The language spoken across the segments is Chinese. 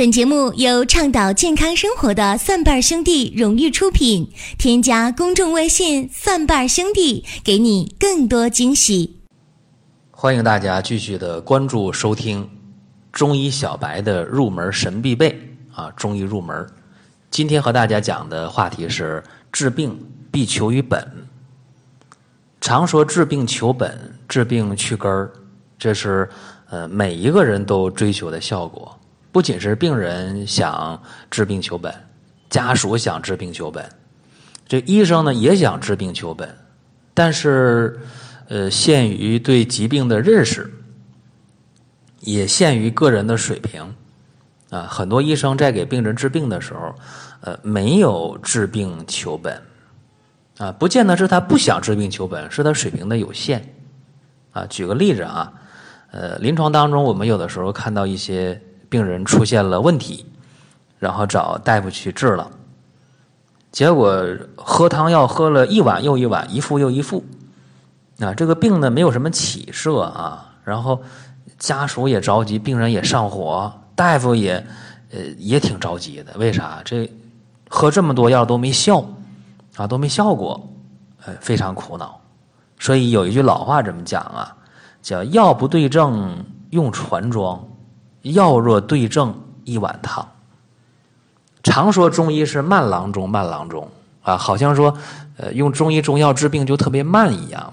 本节目由倡导健康生活的蒜瓣兄弟荣誉出品。添加公众微信“蒜瓣兄弟”，给你更多惊喜。欢迎大家继续的关注收听中医小白的入门神必备啊，中医入门。今天和大家讲的话题是治病必求于本。常说治病求本，治病去根儿，这是呃每一个人都追求的效果。不仅是病人想治病求本，家属想治病求本，这医生呢也想治病求本，但是，呃，限于对疾病的认识，也限于个人的水平，啊，很多医生在给病人治病的时候，呃，没有治病求本，啊，不见得是他不想治病求本，是他水平的有限，啊，举个例子啊，呃，临床当中我们有的时候看到一些。病人出现了问题，然后找大夫去治了，结果喝汤药喝了一碗又一碗，一副又一副，啊，这个病呢没有什么起色啊，然后家属也着急，病人也上火，大夫也呃也挺着急的，为啥？这喝这么多药都没效啊，都没效果，呃，非常苦恼。所以有一句老话怎么讲啊？叫药不对症用船装。药若对症一碗汤。常说中医是慢郎中，慢郎中啊，好像说，呃，用中医中药治病就特别慢一样。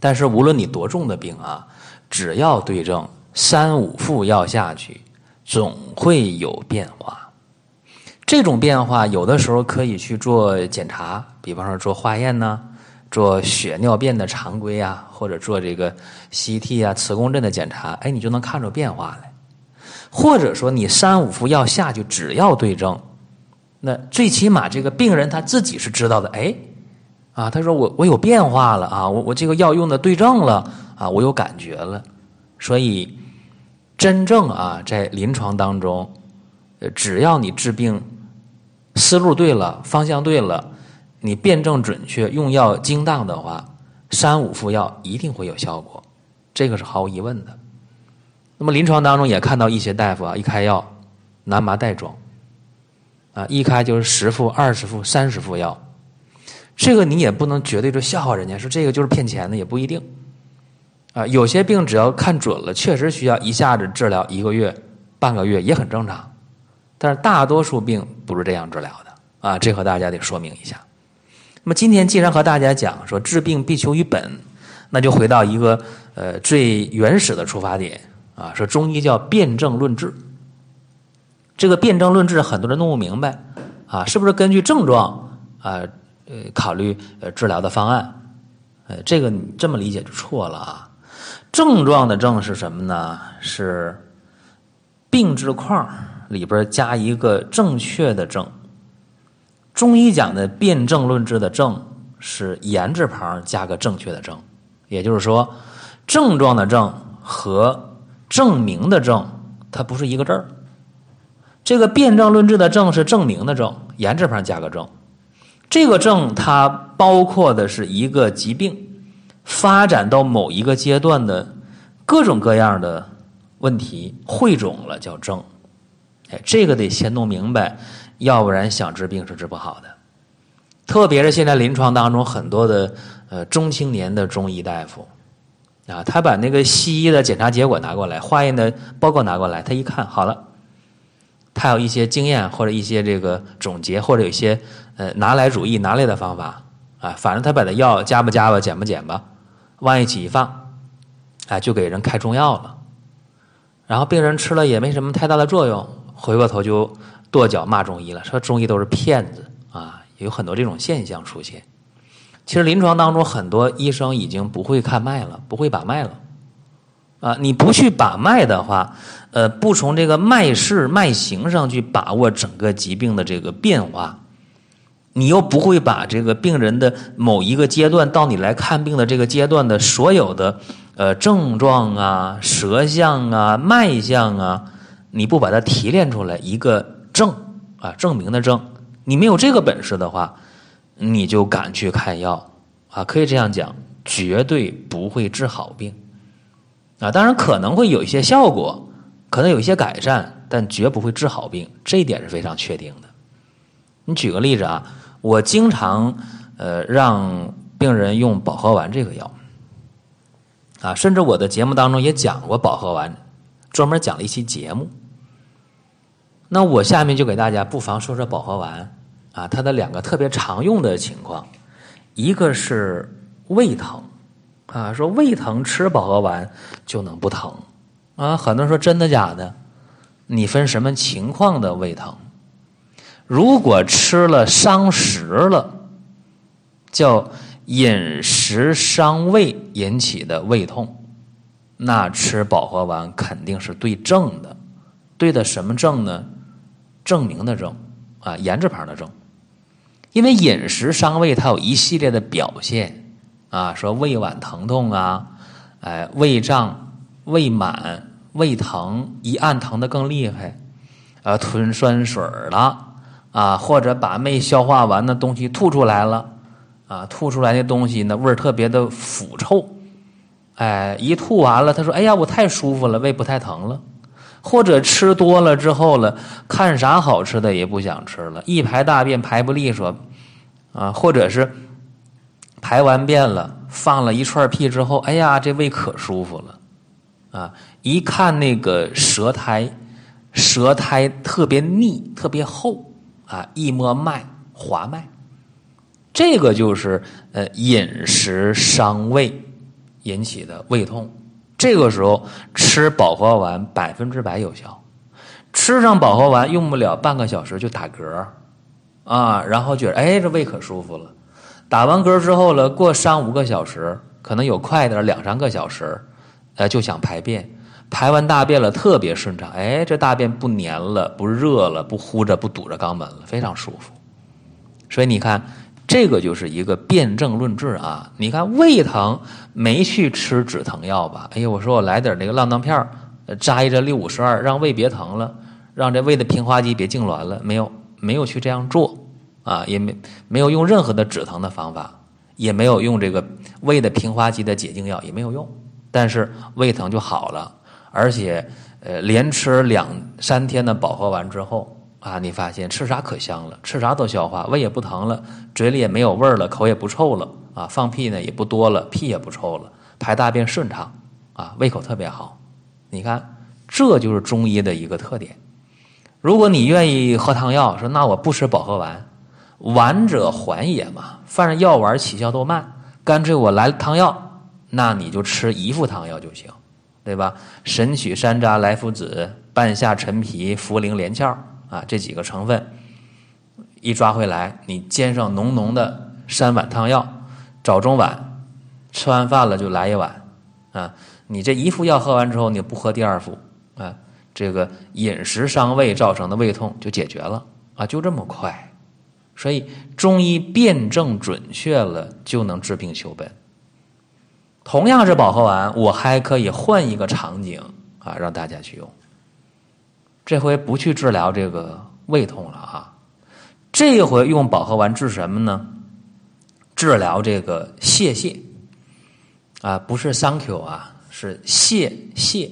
但是无论你多重的病啊，只要对症，三五副药下去，总会有变化。这种变化有的时候可以去做检查，比方说做化验呢。做血尿便的常规啊，或者做这个 CT 啊、磁共振的检查，哎，你就能看出变化来。或者说，你三五副药下去，只要对症，那最起码这个病人他自己是知道的。哎，啊，他说我我有变化了啊，我我这个药用的对症了啊，我有感觉了。所以，真正啊，在临床当中，呃，只要你治病思路对了，方向对了。你辨证准确，用药精当的话，三五副药一定会有效果，这个是毫无疑问的。那么临床当中也看到一些大夫啊，一开药拿麻袋装，啊，一开就是十副、二十副、三十副药，这个你也不能绝对就笑话人家，说这个就是骗钱的，也不一定。啊，有些病只要看准了，确实需要一下子治疗一个月、半个月也很正常，但是大多数病不是这样治疗的啊，这和大家得说明一下。那么今天既然和大家讲说治病必求于本，那就回到一个呃最原始的出发点啊，说中医叫辨证论治。这个辨证论治很多人弄不明白啊，是不是根据症状啊呃考虑呃治疗的方案？呃，这个你这么理解就错了啊。症状的症是什么呢？是病字框里边加一个正确的症。中医讲的辨证论治的证是言字旁加个正确的正，也就是说，症状的症和证明的证它不是一个字儿。这个辨证论治的证是证明的证，言字旁加个正。这个症它包括的是一个疾病发展到某一个阶段的各种各样的问题汇总了叫症。哎，这个得先弄明白。要不然想治病是治不好的，特别是现在临床当中很多的呃中青年的中医大夫啊，他把那个西医的检查结果拿过来，化验的报告拿过来，他一看好了，他有一些经验或者一些这个总结或者有一些呃拿来主义拿来的方法啊，反正他把那药加吧加吧减吧减吧往一起一放，哎就给人开中药了，然后病人吃了也没什么太大的作用，回过头就。跺脚骂中医了，说中医都是骗子啊！有很多这种现象出现。其实临床当中，很多医生已经不会看脉了，不会把脉了啊！你不去把脉的话，呃，不从这个脉势、脉形上去把握整个疾病的这个变化，你又不会把这个病人的某一个阶段到你来看病的这个阶段的所有的呃症状啊、舌象啊、脉象啊，你不把它提炼出来一个。证啊，证明的证，你没有这个本事的话，你就敢去开药啊？可以这样讲，绝对不会治好病啊。当然可能会有一些效果可能有一些改善，但绝不会治好病，这一点是非常确定的。你举个例子啊，我经常呃让病人用保和丸这个药，啊，甚至我的节目当中也讲过保和丸，专门讲了一期节目。那我下面就给大家不妨说说保和丸啊，它的两个特别常用的情况，一个是胃疼啊，说胃疼吃保和丸就能不疼啊，很多人说真的假的？你分什么情况的胃疼？如果吃了伤食了，叫饮食伤胃引起的胃痛，那吃保和丸肯定是对症的。对的什么症呢？证明的症啊，言字旁的症。因为饮食伤胃，它有一系列的表现啊，说胃脘疼痛啊，哎，胃胀、胃满、胃疼，一按疼的更厉害，啊，吞酸水了。啊，或者把没消化完的东西吐出来了，啊，吐出来的东西呢味儿特别的腐臭，哎，一吐完了，他说：“哎呀，我太舒服了，胃不太疼了。”或者吃多了之后了，看啥好吃的也不想吃了，一排大便排不利索，啊，或者是排完便了，放了一串屁之后，哎呀，这胃可舒服了，啊，一看那个舌苔，舌苔特别腻，特别厚。啊，一摸脉滑脉，这个就是呃饮食伤胃引起的胃痛。这个时候吃保和丸百分之百有效，吃上保和丸用不了半个小时就打嗝啊，然后觉得哎这胃可舒服了。打完嗝之后了，过三五个小时，可能有快点两三个小时，呃就想排便。排完大便了，特别顺畅，哎，这大便不粘了，不热了，不糊着，不堵着肛门了，非常舒服。所以你看，这个就是一个辨证论治啊。你看胃疼没去吃止疼药吧？哎呀，我说我来点那个浪荡片扎一针六五十二，让胃别疼了，让这胃的平滑肌别痉挛了，没有，没有去这样做啊，也没没有用任何的止疼的方法，也没有用这个胃的平滑肌的解痉药，也没有用，但是胃疼就好了。而且，呃，连吃两三天的饱和丸之后啊，你发现吃啥可香了，吃啥都消化，胃也不疼了，嘴里也没有味儿了，口也不臭了啊，放屁呢也不多了，屁也不臭了，排大便顺畅啊，胃口特别好。你看，这就是中医的一个特点。如果你愿意喝汤药，说那我不吃保和丸，丸者缓也嘛，犯上药丸起效都慢，干脆我来汤药，那你就吃一副汤药就行。对吧？神曲、山楂、莱菔子、半夏、陈皮、茯苓、连翘啊，这几个成分一抓回来，你煎上浓浓的三碗汤药，早中晚吃完饭了就来一碗啊。你这一副药喝完之后，你不喝第二副啊，这个饮食伤胃造成的胃痛就解决了啊，就这么快。所以中医辨证准确了，就能治病求本。同样是保和丸，我还可以换一个场景啊，让大家去用。这回不去治疗这个胃痛了啊，这回用保和丸治什么呢？治疗这个泄泻啊，不是 Thank you 啊，是泄泻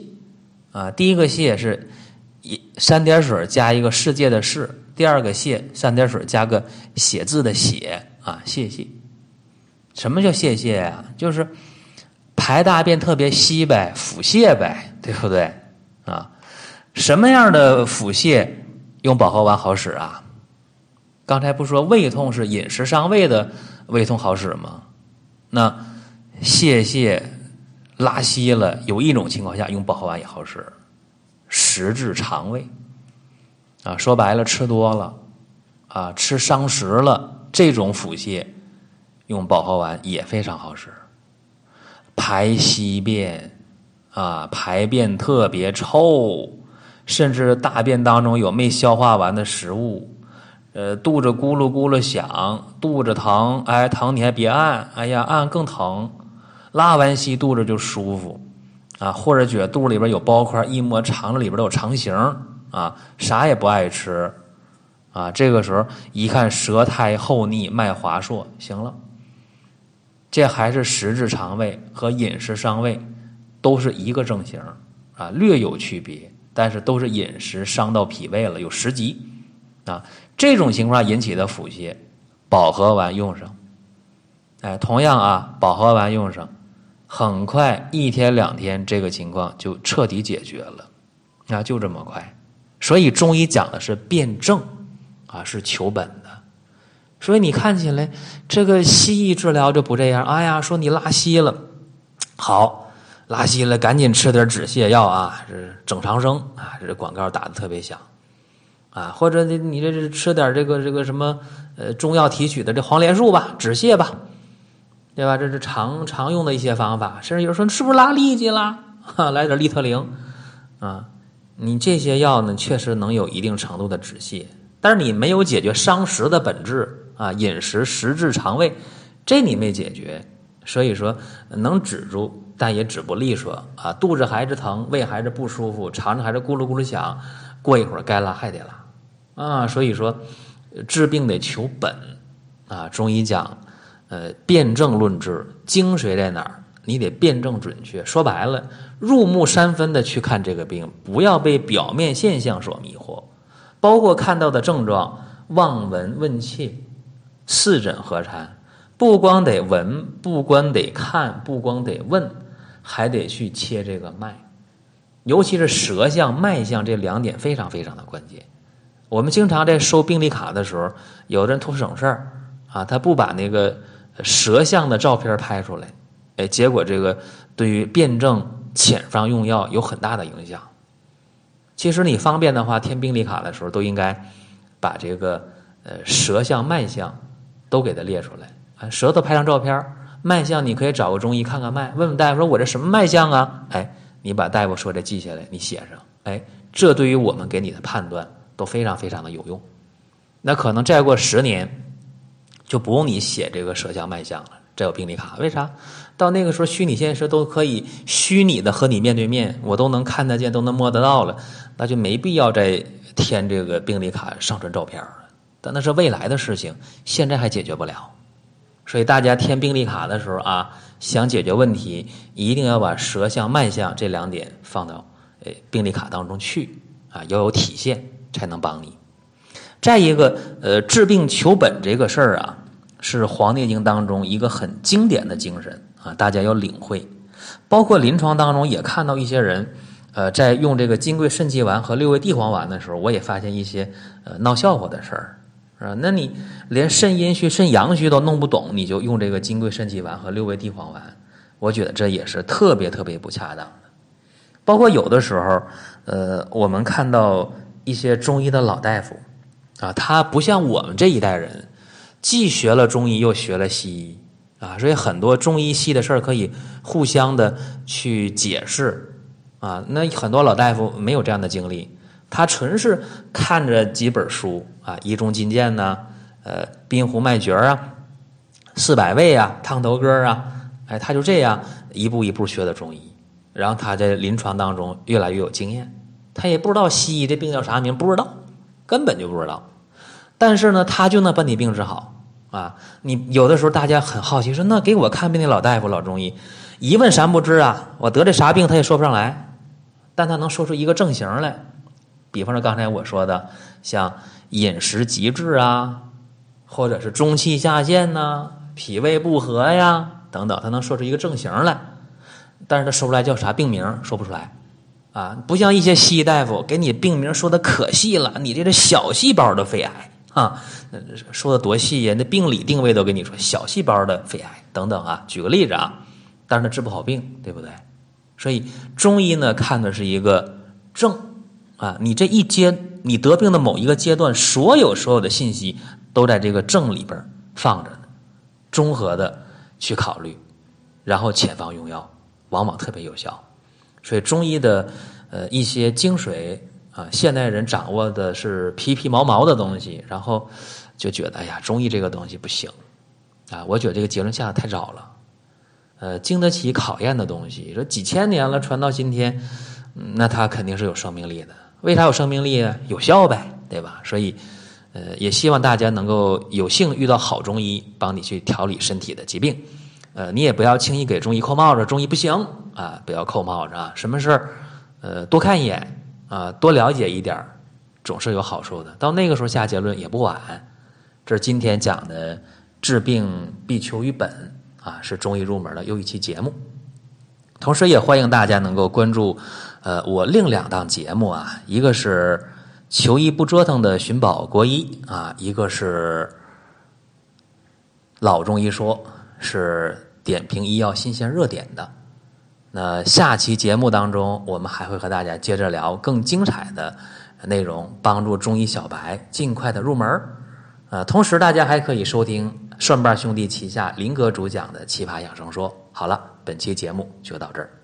啊。第一个泻是一三点水加一个世界的世，第二个泻三点水加个写字的写啊，泄泻。什么叫泄泻啊？就是。排大便特别稀呗，腹泻呗，对不对？啊，什么样的腹泻用保和丸好使啊？刚才不说胃痛是饮食伤胃的胃痛好使吗？那泄泻拉稀了，有一种情况下用保和丸也好使，食滞肠胃啊，说白了吃多了啊，吃伤食了，这种腹泻用保和丸也非常好使。排稀便，啊，排便特别臭，甚至大便当中有没消化完的食物，呃，肚子咕噜咕噜响，肚子疼，哎，疼你还别按，哎呀，按更疼，拉完稀肚子就舒服，啊，或者觉得肚里边有包块，一摸肠子里边都有肠形，啊，啥也不爱吃，啊，这个时候一看舌苔厚腻，脉滑数，行了。这还是食滞肠胃和饮食伤胃，都是一个症型啊，略有区别但是都是饮食伤到脾胃了，有十级啊。这种情况引起的腹泻，保和丸用上，哎，同样啊，保和丸用上，很快一天两天，这个情况就彻底解决了，啊，就这么快。所以中医讲的是辨证，啊，是求本的。所以你看起来这个西医治疗就不这样，哎呀，说你拉稀了，好，拉稀了，赶紧吃点止泻药啊，是整长生啊，这广告打的特别响。啊，或者你你这是吃点这个这个什么呃中药提取的这黄连素吧，止泻吧，对吧？这是常常用的一些方法。甚至有人说是不是拉痢疾了？哈，来点利特灵啊，你这些药呢确实能有一定程度的止泻，但是你没有解决伤食的本质啊，饮食食滞肠胃，这你没解决，所以说能止住，但也止不利索啊，肚子还是疼，胃还是不舒服，肠子还是咕噜咕噜响，过一会儿该拉还得拉。啊，所以说治病得求本啊。中医讲，呃，辨证论治，精髓在哪儿？你得辨证准确。说白了，入木三分的去看这个病，不要被表面现象所迷惑。包括看到的症状，望闻问切，四诊合参，不光得闻，不光得看，不光得问，还得去切这个脉。尤其是舌象、脉象这两点非常非常的关键。我们经常在收病历卡的时候，有的人图省事儿啊，他不把那个舌象的照片拍出来，哎，结果这个对于辨证遣方用药有很大的影响。其实你方便的话，填病历卡的时候都应该把这个呃舌象、脉象都给它列出来啊，舌头拍张照片，脉象你可以找个中医看看脉，问问大夫说我这什么脉象啊？哎，你把大夫说的记下来，你写上，哎，这对于我们给你的判断。都非常非常的有用，那可能再过十年，就不用你写这个舌象脉象了，这有病历卡。为啥？到那个时候，虚拟现实都可以虚拟的和你面对面，我都能看得见，都能摸得到了，那就没必要再填这个病历卡上传照片了。但那是未来的事情，现在还解决不了。所以大家填病历卡的时候啊，想解决问题，一定要把舌象脉象这两点放到诶病历卡当中去啊，要有体现。才能帮你。再一个，呃，治病求本这个事儿啊，是《黄帝经》当中一个很经典的精神啊，大家要领会。包括临床当中也看到一些人，呃，在用这个金匮肾气丸和六味地黄丸的时候，我也发现一些呃闹笑话的事儿，是吧？那你连肾阴虚、肾阳虚都弄不懂，你就用这个金匮肾气丸和六味地黄丸，我觉得这也是特别特别不恰当的。包括有的时候，呃，我们看到。一些中医的老大夫，啊，他不像我们这一代人，既学了中医又学了西医，啊，所以很多中医西的事儿可以互相的去解释，啊，那很多老大夫没有这样的经历，他纯是看着几本书，啊，《医中金鉴》呐，呃，《滨湖脉诀》啊，《四百味》啊，《烫头歌》啊，哎，他就这样一步一步学的中医，然后他在临床当中越来越有经验。他也不知道西医这病叫啥名，不知道，根本就不知道。但是呢，他就能把你病治好啊！你有的时候大家很好奇，说那给我看病的老大夫、老中医，一问三不知啊！我得这啥病，他也说不上来，但他能说出一个症型来。比方说刚才我说的，像饮食极滞啊，或者是中气下陷呐，脾胃不和呀等等，他能说出一个症型来。但是他说出来叫啥病名，说不出来。啊，不像一些西医大夫给你病名说的可细了，你这是小细胞的肺癌啊，说的多细呀？那病理定位都跟你说小细胞的肺癌等等啊。举个例子啊，但是他治不好病，对不对？所以中医呢看的是一个症啊，你这一阶你得病的某一个阶段，所有所有的信息都在这个症里边放着呢，综合的去考虑，然后遣方用药，往往特别有效。所以中医的呃一些精髓啊，现代人掌握的是皮皮毛毛的东西，然后就觉得哎呀，中医这个东西不行啊。我觉得这个结论下的太早了，呃，经得起考验的东西，说几千年了传到今天，那它肯定是有生命力的。为啥有生命力啊？有效呗，对吧？所以呃，也希望大家能够有幸遇到好中医，帮你去调理身体的疾病。呃，你也不要轻易给中医扣帽子，中医不行啊，不要扣帽子啊。什么事儿，呃，多看一眼啊，多了解一点儿，总是有好处的。到那个时候下结论也不晚。这是今天讲的治病必求于本啊，是中医入门的又一期节目。同时也欢迎大家能够关注，呃，我另两档节目啊，一个是求医不折腾的寻宝国医啊，一个是老中医说，是点评医药新鲜热点的。那下期节目当中，我们还会和大家接着聊更精彩的内容，帮助中医小白尽快的入门儿。呃，同时大家还可以收听蒜瓣兄弟旗下林哥主讲的《奇葩养生说》。好了，本期节目就到这儿。